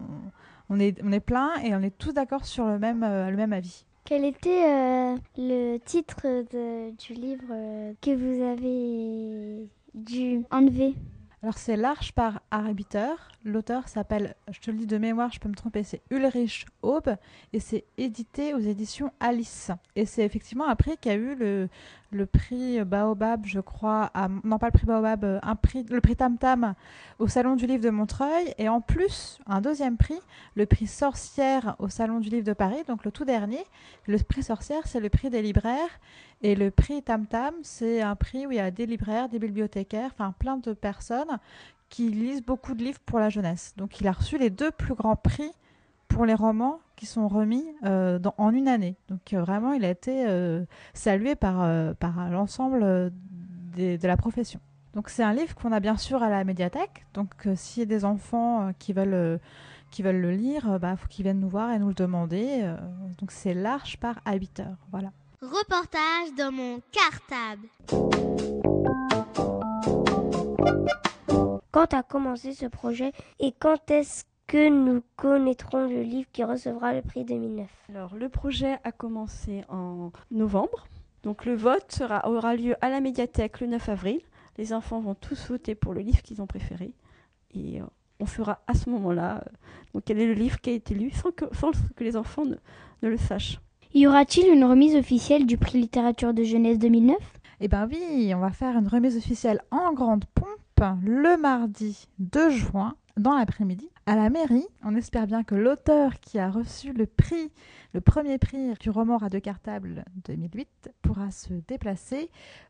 on est, on est plein et on est tous d'accord sur le même, euh, le même avis. Quel était le titre de, du livre que vous avez dû enlever? Alors c'est L'Arche par Arbiter. L'auteur s'appelle, je te le dis de mémoire, je peux me tromper, c'est Ulrich Aube et c'est édité aux éditions Alice. Et c'est effectivement un prix qui a eu le, le prix Baobab, je crois, non pas le prix Baobab, euh, un prix, le prix Tam Tam au Salon du Livre de Montreuil, et en plus un deuxième prix, le prix Sorcière au Salon du Livre de Paris, donc le tout dernier. Le prix Sorcière, c'est le prix des libraires, et le prix Tam Tam, c'est un prix où il y a des libraires, des bibliothécaires, enfin plein de personnes qui lisent beaucoup de livres pour la jeunesse. Donc il a reçu les deux plus grands prix pour les romans qui sont remis euh, en une année. Donc euh, vraiment, il a été euh, salué par, par l'ensemble de la profession. Donc c'est un livre qu'on a bien sûr à la médiathèque. Donc s'il y a des enfants qui veulent qui veulent le lire, bah faut qu'ils viennent nous voir et nous le demander. donc c'est L'Arche par habiteur. Voilà. Reportage dans mon cartable. Quand a commencé ce projet et quand est-ce que nous connaîtrons le livre qui recevra le prix 2009 Alors, le projet a commencé en novembre. Donc, le vote sera, aura lieu à la médiathèque le 9 avril. Les enfants vont tous voter pour le livre qu'ils ont préféré. Et euh, on fera à ce moment-là euh, donc quel est le livre qui a été lu sans que, sans que les enfants ne, ne le sachent. Y aura-t-il une remise officielle du prix littérature de jeunesse 2009 Eh bien oui, on va faire une remise officielle en grande pompe le mardi 2 juin dans l'après-midi à la mairie. On espère bien que l'auteur qui a reçu le prix, le premier prix du roman Radio Cartable 2008 pourra se déplacer,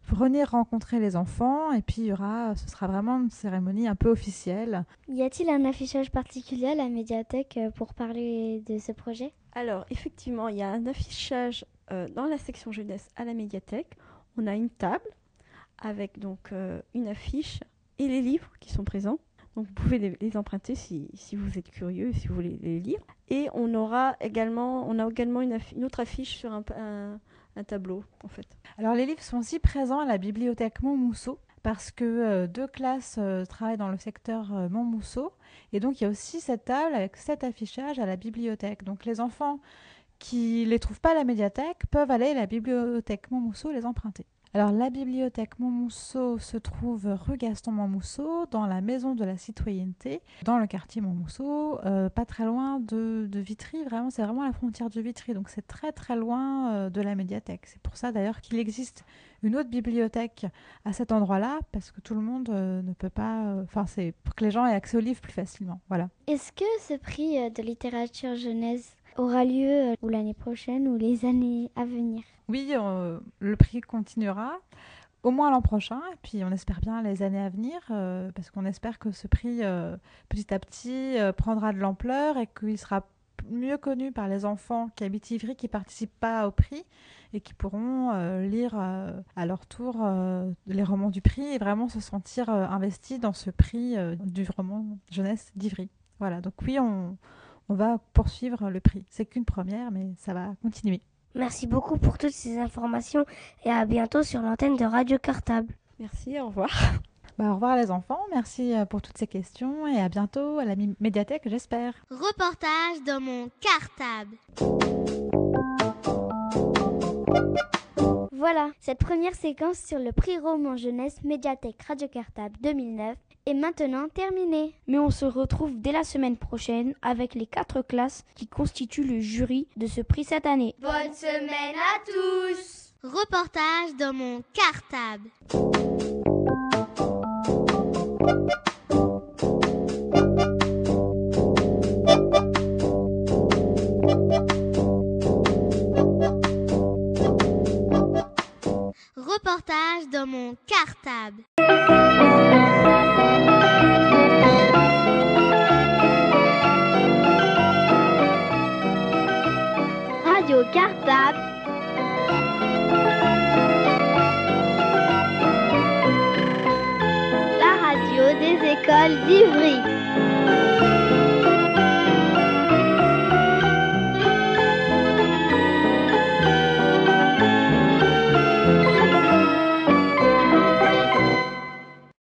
venir rencontrer les enfants et puis il y aura, ce sera vraiment une cérémonie un peu officielle. Y a-t-il un affichage particulier à la médiathèque euh, pour parler de ce projet? Alors effectivement, il y a un affichage euh, dans la section jeunesse à la médiathèque. On a une table avec donc euh, une affiche et les livres qui sont présents. Donc vous pouvez les, emprunter si, si, vous êtes curieux, si vous voulez les lire. Et on aura également, on a également une, une autre affiche sur un, un, tableau en fait. Alors les livres sont aussi présents à la bibliothèque Montmousseau parce que euh, deux classes euh, travaillent dans le secteur euh, Montmousseau et donc il y a aussi cette table avec cet affichage à la bibliothèque. Donc les enfants qui ne les trouvent pas à la médiathèque peuvent aller à la bibliothèque Montmousseau les emprunter. Alors la bibliothèque Montmousseau se trouve rue Gaston Montmousseau, dans la maison de la citoyenneté, dans le quartier Montmousseau, euh, pas très loin de, Vitry. Vraiment, c'est vraiment la frontière de Vitry, donc c'est très très loin euh, de la médiathèque. C'est pour ça d'ailleurs qu'il existe une autre bibliothèque à cet endroit-là, parce que tout le monde euh, ne peut pas. Enfin, c'est pour que les gens aient accès aux livres plus facilement. Voilà. Est-ce que ce prix de littérature jeunesse aura lieu ou l'année prochaine ou les années à venir oui, euh, le prix continuera au moins l'an prochain, et puis on espère bien les années à venir, euh, parce qu'on espère que ce prix, euh, petit à petit, prendra de l'ampleur et qu'il sera mieux connu par les enfants qui habitent Ivry, qui participent pas au prix et qui pourront lire à leur tour les romans du prix et vraiment se sentir investis dans ce prix du roman jeunesse d'Ivry. Voilà, donc oui, on, on va poursuivre le prix. C'est qu'une première, mais ça va continuer. Merci beaucoup pour toutes ces informations et à bientôt sur l'antenne de Radio Cartable. Merci, au revoir. Bah, au revoir les enfants, merci euh, pour toutes ces questions et à bientôt à la médiathèque, j'espère. Reportage dans mon cartable. Voilà, cette première séquence sur le prix roman jeunesse médiathèque Radio Cartable 2009 est maintenant terminée. Mais on se retrouve dès la semaine prochaine avec les quatre classes qui constituent le jury de ce prix cette année. Bonne semaine à tous Reportage dans mon cartable. reportage dans mon cartable. Cartable. La radio des écoles d'Ivry.